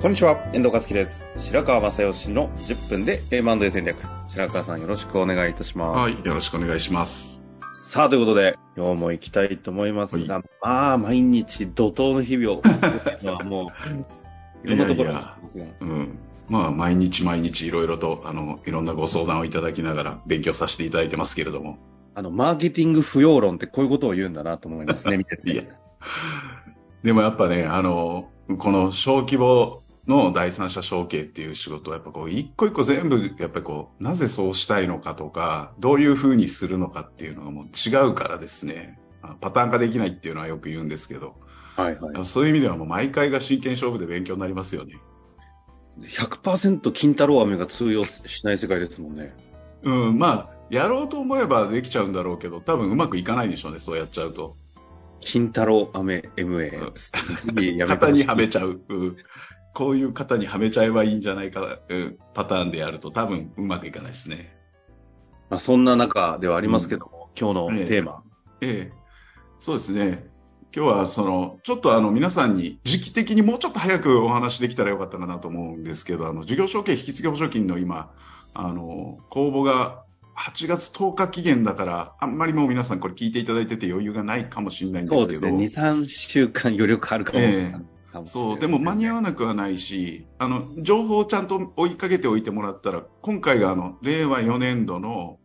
こんにちは、遠藤和樹です。白川正義の10分で M&A 戦略。白川さんよろしくお願いいたします。はい、よろしくお願いします。さあ、ということで、今日も行きたいと思いますが、まあ、毎日怒涛の日々を送っているのはもう、いろんなところにありますがうん。まあ、毎日毎日いろいろと、あの、いろんなご相談をいただきながら勉強させていただいてますけれども。あの、マーケティング不要論ってこういうことを言うんだなと思いますね、見てて。でもやっぱね、あの、この小規模の第三者承継っていう仕事はやっぱこう、一個一個全部、やっぱりこう、なぜそうしたいのかとか、どういうふうにするのかっていうのがもう違うからですね、あパターン化できないっていうのはよく言うんですけど、はいはい。そういう意味ではもう毎回が真剣勝負で勉強になりますよね。100%金太郎飴が通用しない世界ですもんね。うん、まあ、やろうと思えばできちゃうんだろうけど、多分うまくいかないでしょうね、そうやっちゃうと。金太郎飴 MA。次やめて型ほしい にはめちゃう。うんこういう型にはめちゃえばいいんじゃないか、うんパターンでやると多分うまくいかないですね。まあ、そんな中ではありますけども、今日のテーマ。ええ。そうですね。今日はその、ちょっとあの皆さんに時期的にもうちょっと早くお話できたらよかったかなと思うんですけど、あの、事業承継引き継ぎ補助金の今、あの、公募が8月10日期限だから、あんまりもう皆さんこれ聞いていただいてて余裕がないかもしれないんですけど。そうですね。2、3週間余力あるかもしれない。かもしれないそう、でも間に合わなくはないし、あの、情報をちゃんと追いかけておいてもらったら、今回があの、令和4年度の、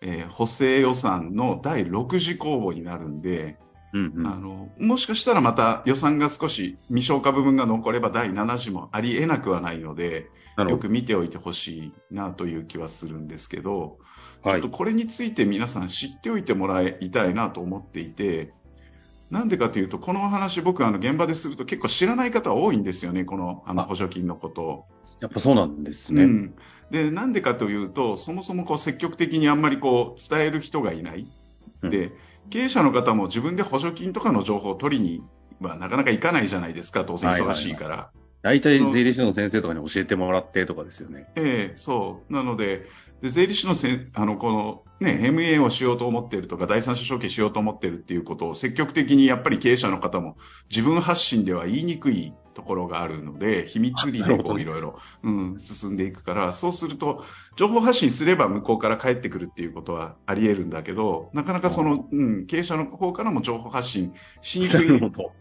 えー補正予算の第6次公募になるんで、うんうんあの、もしかしたらまた予算が少し未消化部分が残れば第7次もありえなくはないので、よく見ておいてほしいなという気はするんですけど、ど。はいちょっと。これについて皆さん知っておいてもらいたいなと思っていて、なんでかというと、このお話僕あの現場ですると結構知らない方多いんですよね、このあのあ補助金のことを。やっぱそうなんですね。うん。で、なんでかというと、そもそもこう積極的にあんまりこう伝える人がいない。うんで、経営者の方も自分で補助金とかの情報を取りにはなかなか行かないじゃないですか、当然忙しいから。大体税理士の先生とかに教えてもらってとかですよね。ええそう。なので、で税理士のせんあの、この、ね、MA をしようと思っているとか、第三者承継しようと思っているっていうことを積極的にやっぱり経営者の方も自分発信では言いにくいところがあるので、秘密裏でこういろいろ、うん、進んでいくから、そうすると、情報発信すれば向こうから返ってくるっていうことはあり得るんだけど、なかなかその、うん、経営者の方からも情報発信しにくい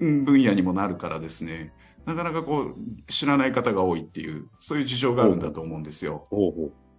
分野にもなるからですね、なかなかこう、知らない方が多いっていう、そういう事情があるんだと思うんですよ。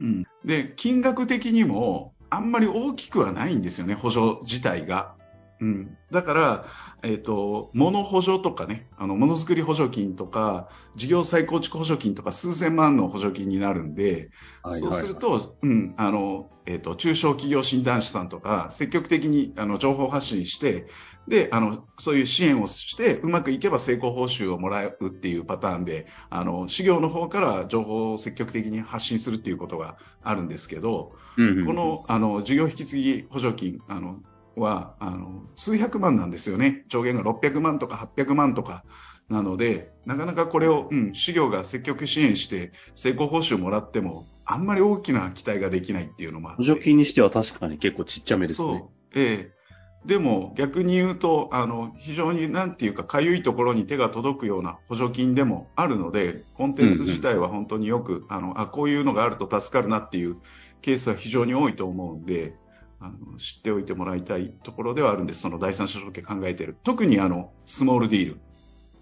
うん。で、金額的にも、あんまり大きくはないんですよね、補助自体が。うん。だから、えっ、と、物補助とかね、あの、ものづくり補助金とか、事業再構築補助金とか、数千万の補助金になるんで、そうはい。はいすると、うん、あの、えっ、と、中小企業診断士さんとか、積極的に、あの、情報発信して、で、あの、そういう支援をして、うまくいけば成功報酬をもらうっていうパターンで、あの、事業の方から情報を積極的に発信するっていうことがあるんですけど、うんうん。この、あの、事業引き継ぎ補助金、あの、は、あの、数百万なんですよね。上限が600万とか800万とか。なので、なかなかこれを、うん、事業が積極支援して、成功報酬もらっても、あんまり大きな期待ができないっていうのもあって。補助金にしては確かに結構ちっちゃめですそうね。。ええでも逆に言うと、あの、非常になんていうか、かゆいところに手が届くような補助金でもあるので、コンテンツ自体は本当によく、あの、あ、こういうのがあると助かるなっていうケースは非常に多いと思うんで、あの、知っておいてもらいたいところではあるんです。その第三者承継考えている。特にあの、スモールディール、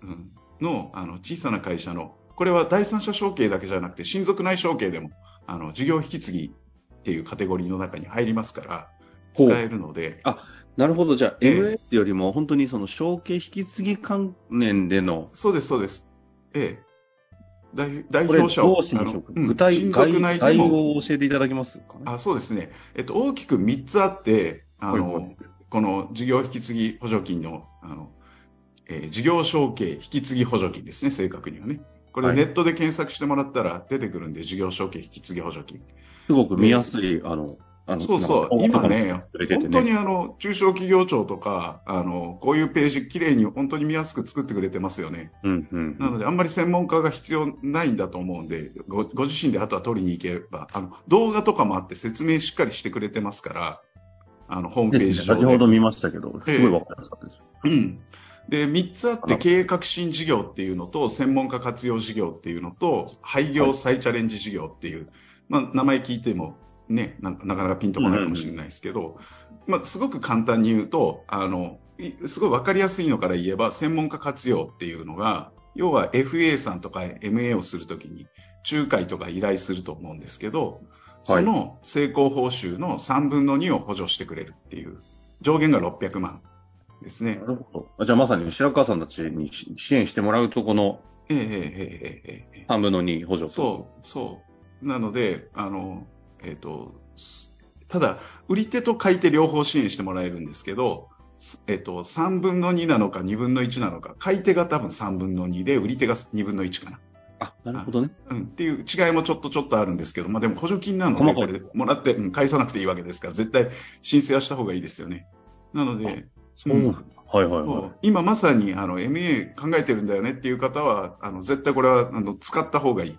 うんの、あの、小さな会社の、これは第三者承継だけじゃなくて、親族内承継でも、あの、事業引き継ぎっていうカテゴリーの中に入りますから、使えるので、なるほど。じゃあ、ええ MA よりも本当にその承継引き継ぎ関連での、そうです、そうです。ええ。代表者を具体、親概要も、を教えていただけますかね？あ、そうですね。えっと、大きく3つあって、あの、はいはいこの事業引き継ぎ補助金の、あの、えー事業承継引き継ぎ補助金ですね、正確にはね。これはいネットで検索してもらったら出てくるんで、事業承継引き継ぎ補助金。すごく見やすい、あのそうそう、今ね、本当にあの、中小企業庁とか、あの、こういうページ、きれいに本当に見やすく作ってくれてますよね。うんうん。なので、あんまり専門家が必要ないんだと思うんで、ごご自身であとは取りに行ければ、あの、動画とかもあって説明しっかりしてくれてますから、あの、ホームページ上で。先ほど見ましたけど、ええすごいわかりやすかったです。うん。で、3つあって、経営革新事業っていうのと、専門家活用事業っていうのと、廃業再チャレンジ事業っていう、まあ、名前聞いても、ね、なんかなかなかピンとこないかもしれないですけど、まあ、すごく簡単に言うとあのすごい分かりやすいのから言えば専門家活用っていうのが要は FA さんとか MA をするときに仲介とか依頼すると思うんですけどその成功報酬の3分の2を補助してくれるっていう上限が600万ですね。なるほど。じゃあまさに白川さんたちに支援してもらうとこの3分の2補助と。そうそう。なのであのえっ、と、すただ、売り手と買い手両方支援してもらえるんですけど、すえっ、と、3分の2なのか2分の1なのか、買い手が多分3分の2で、売り手が2分の1かな。あ、なるほどね。うん、っていう違いもちょっとちょっとあるんですけど、まあでも補助金なので、これもらって、うん返さなくていいわけですから、絶対申請はした方がいいですよね。なので、そうなんだはいはい今まさにあの MA 考えてるんだよねっていう方は、あの絶対これはあの使った方がいい。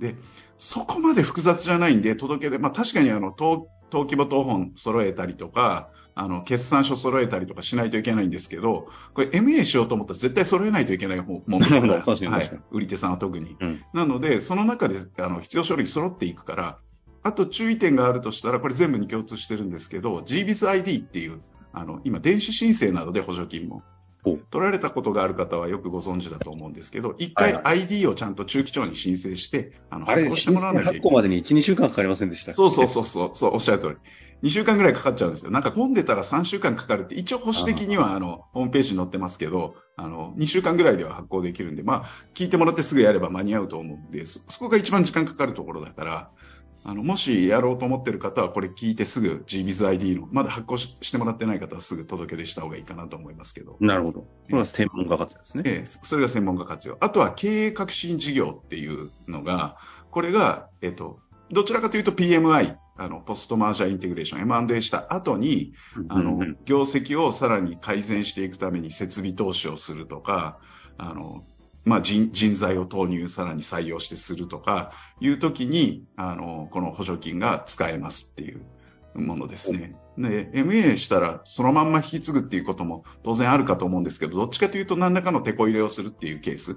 で、そこまで複雑じゃないんで、届け出、まあ確かにあの登登記簿謄本揃えたりとか、あの決算書揃えたりとかしないといけないんですけど、これ MA しようと思ったら絶対揃えないといけないもんですから、はい、売り手さんは特に。うん。なので、その中であの必要書類揃っていくから、あと注意点があるとしたら、これ全部に共通してるんですけど、GBISID っていう、あの、今、電子申請などで補助金も取られたことがある方はよくご存知だと思うんですけど、一回 ID をちゃんと中期庁に申請して、あの、発行してもらわないとい発行までに1、2週間かかりませんでしたそうそうそうそう、そう、おっしゃる通り。2週間ぐらいかかっちゃうんですよ。なんか混んでたら3週間かかるって、一応保守的にはあの、ホームページに載ってますけど、あの、2週間ぐらいでは発行できるんで、まあ、聞いてもらってすぐやれば間に合うと思うんで、そそこが一番時間かかるところだから、あの、もしやろうと思ってる方はこれ聞いてすぐ GBizID の、まだ発行ししてもらってない方はすぐ届け出した方がいいかなと思いますけど。なるほど。これは専門家活動ですね。ええ、それが専門家活用。あとは経営革新事業っていうのが、これが、えっと、どちらかというと PMI、あの、ポストマージャーインテグレーション、M&A した後に、あの業績をさらに改善していくために設備投資をするとか、あの、まあ、人人材を投入、さらに採用してするとか、いうときに、あの、この補助金が使えますっていうものですね。で、MA したらそのまんま引き継ぐっていうことも当然あるかと思うんですけど、どっちかというと何らかの手こ入れをするっていうケース。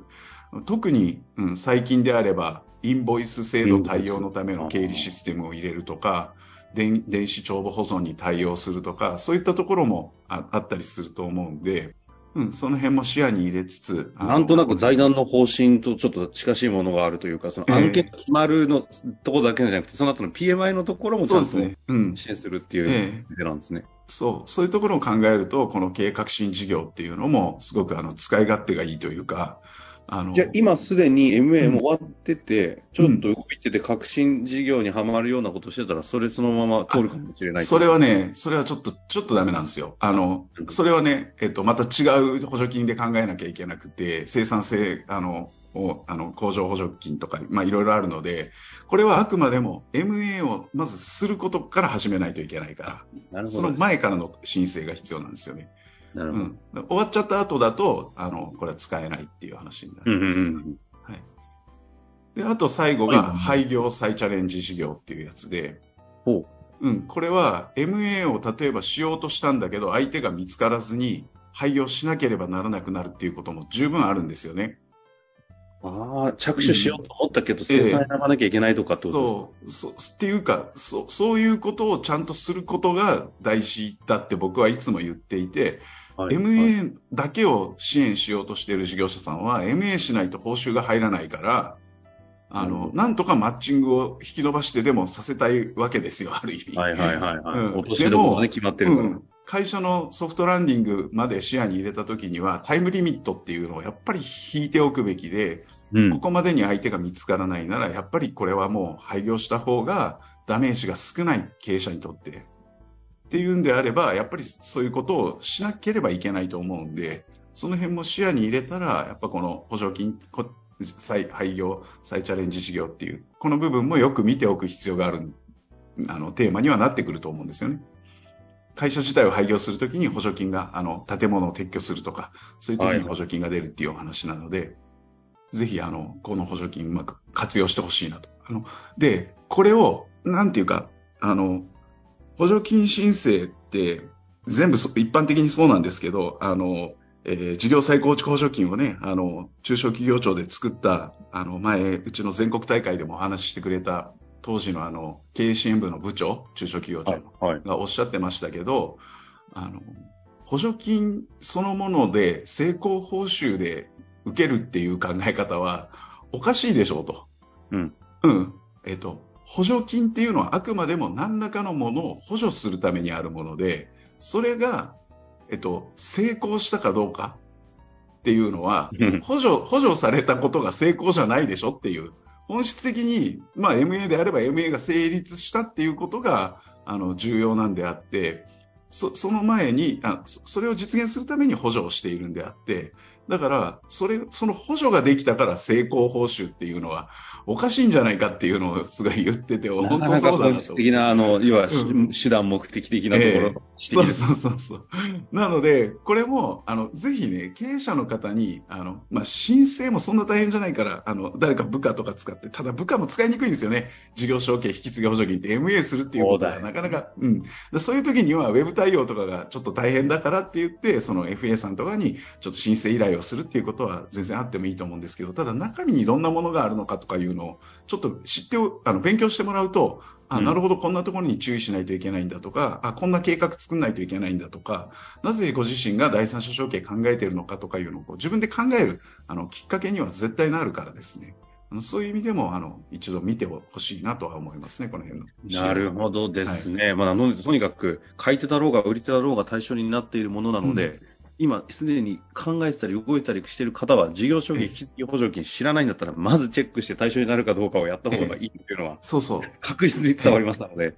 特に、うん、最近であれば、インボイス制度対応のための経理システムを入れるとか、電電子帳簿保存に対応するとか、そういったところもああったりすると思うんで、うん、その辺も視野に入れつつ、なんとなく財団の方針とちょっと近しいものがあるというか、その案件が決まるのところだけじゃなくて、その後の PMI のところもちゃんとそうですね。うん。支援するっていうえ意味なんですね。そう、そういうところを考えると、この経営革新事業っていうのも、すごくあの使い勝手がいいというか、あのじゃあ今すでに MA も終わってて、ちうんょっと動いてて革新事業にはまるようなことしてたら、それそのまま通るかもしれない。それはね、それはちょっと、ちょっとダメなんですよ。あの、それはね、えっと、また違う補助金で考えなきゃいけなくて、生産性、あの、をあの、工場補助金とか、まあ、いろいろあるので、これはあくまでも MA をまずすることから始めないといけないから、なるほど。その前からの申請が必要なんですよね。なるほど。うん。終わっちゃった後だと、あの、これは使えないっていう話になうんうんります。うん。はい。で、あと最後がはい廃業再チャレンジ事業っていうやつで、ほうん、これは MA を例えばしようとしたんだけど、相手が見つからずに廃業しなければならなくなるっていうことも十分あるんですよね。う。ああ、着手しようと思ったけど、ええ生産選ばなきゃいけないとかってことですか？そう、そう、っていうか、そう、そういうことをちゃんとすることが大事だって僕はいつも言っていて、はい MA だけを支援しようとしている事業者さんは、MA しないと報酬が入らないから、あの、なんとかマッチングを引き伸ばしてでもさせたいわけですよ、ある意味。はいはいはいはい。うん落としどころがね、決まってるから。うん会社のソフトランディングまで視野に入れたときには、タイムリミットっていうのをやっぱり引いておくべきで、うんここまでに相手が見つからないなら、やっぱりこれはもう廃業した方がダメージが少ない経営者にとって。っていうんであれば、やっぱりそういうことをしなければいけないと思うんで、その辺も視野に入れたら、やっぱこの補助金、こ再廃業、再チャレンジ事業っていう、この部分もよく見ておく必要があるんあのテーマにはなってくると思うんですよね。会社自体を廃業するときに補助金が、あの、建物を撤去するとか、そういう時に補助金が出るっていうお話なので、はい、ぜひ、あの、この補助金うまく活用してほしいなと。あの、で、これを、なんていうか、あの、補助金申請って、全部一般的にそうなんですけど、あの、えー、事業再構築補助金をね、あの、中小企業庁で作った、あの、前、うちの全国大会でもお話ししてくれた、当時のあの、経営支援部の部長、中小企業庁の、がおっしゃってましたけど、あの、補助金そのもので成功報酬で受けるっていう考え方はおかしいでしょうと。うん。うん。えっ、と、補助金っていうのはあくまでも何らかのものを補助するためにあるもので、それがえっと、成功したかどうかっていうのは、補助、補助されたことが成功じゃないでしょっていう。本質的に、まあ MA であれば MA が成立したっていうことが、あの、重要なんであって、そその前にあ、それを実現するために補助をしているんであって、だから、それ、その補助ができたから成功報酬っていうのは、おかしいんじゃないかっていうのをすごい言ってて、本当そうだなと。的な、あの、要は、うん、手段目的的なところ、えー、そうそうそう。なので、これも、あの、ぜひね、経営者の方に、あの、まあ、申請もそんな大変じゃないから、あの、誰か部下とか使って、ただ部下も使いにくいんですよね。事業承継引き継ぎ補助金って MA するっていうことはなかなか、うん。そういう時には、ウェブ対応とかがちょっと大変だからって言って、その FA さんとかに、ちょっと申請依頼をするっていうことは全然あってもいいと思うんですけど、ただ中身にどんなものがあるのかとかいうのを、ちょっと知ってあの勉強してもらうと、あ、なるほど、こんなところに注意しないといけないんだとか、あ、こんな計画作んないといけないんだとか、なぜご自身が第三者承継考えているのかとかいうのを自分で考えるあのきっかけには絶対なるからですね。そういう意味でも、あの、一度見てほしいなとは思いますね、この辺の。なるほどですね。はい、まあ、とにかく、買い手だろうが売り手だろうが対象になっているものなので、うん今すでに考えてたり動いたりしている方は、事業承継引き継ぎ補助金知らないんだったら、まずチェックして対象になるかどうかをやった方がいいっていうのは、そうそう。確実に伝わりますので、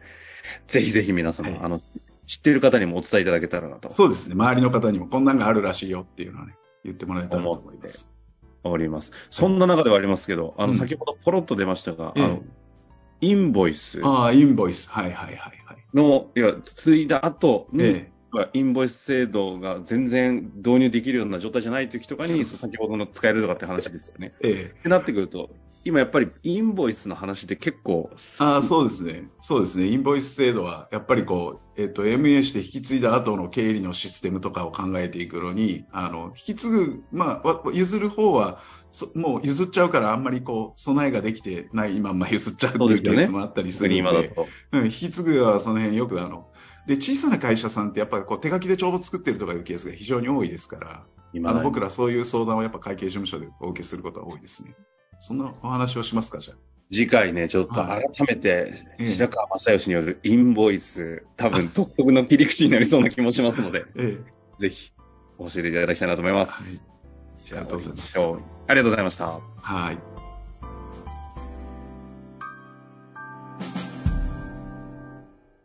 ぜひぜひ皆様、あの、知っている方にもお伝えいただけたらなと。そうですね。周りの方にもこんなんがあるらしいよっていうのはね、言ってもらえたらと思います。おります。そんな中ではありますけど、あの、先ほどポロッと出ましたが、あの、インボイス。ああ、インボイス。はいはいはいはい。の、いや、継いだ後に、インボイス制度が全然導入できるような状態じゃない時とかに、先ほどの使えるとかって話ですよね。ええ。ってなってくると、今やっぱりインボイスの話で結構。ああ、そうですね。そうですね。インボイス制度は、やっぱりこう、えっ、ー、と、MA して引き継いだ後の経理のシステムとかを考えていくのに、あの、引き継ぐ、まあ、譲る方は、もう譲っちゃうからあんまりこう、備えができてないまんま譲っちゃうっていうケースもあったりするので、でね、うん、引き継ぐはその辺よくあの、で、小さな会社さんってやっぱりこう手書きで帳簿作ってるとかいうケースが非常に多いですから、今の僕らそういう相談をやっぱ会計事務所でお受けすることが多いですね。そんなお話をしますか、じゃあ。次回ね、ちょっと改めて、白川正義によるインボイス、多分独特の切り口になりそうな気もしますので、ええ、ぜひ教えていただきたいなと思います。はい。ありがとうございました。はい。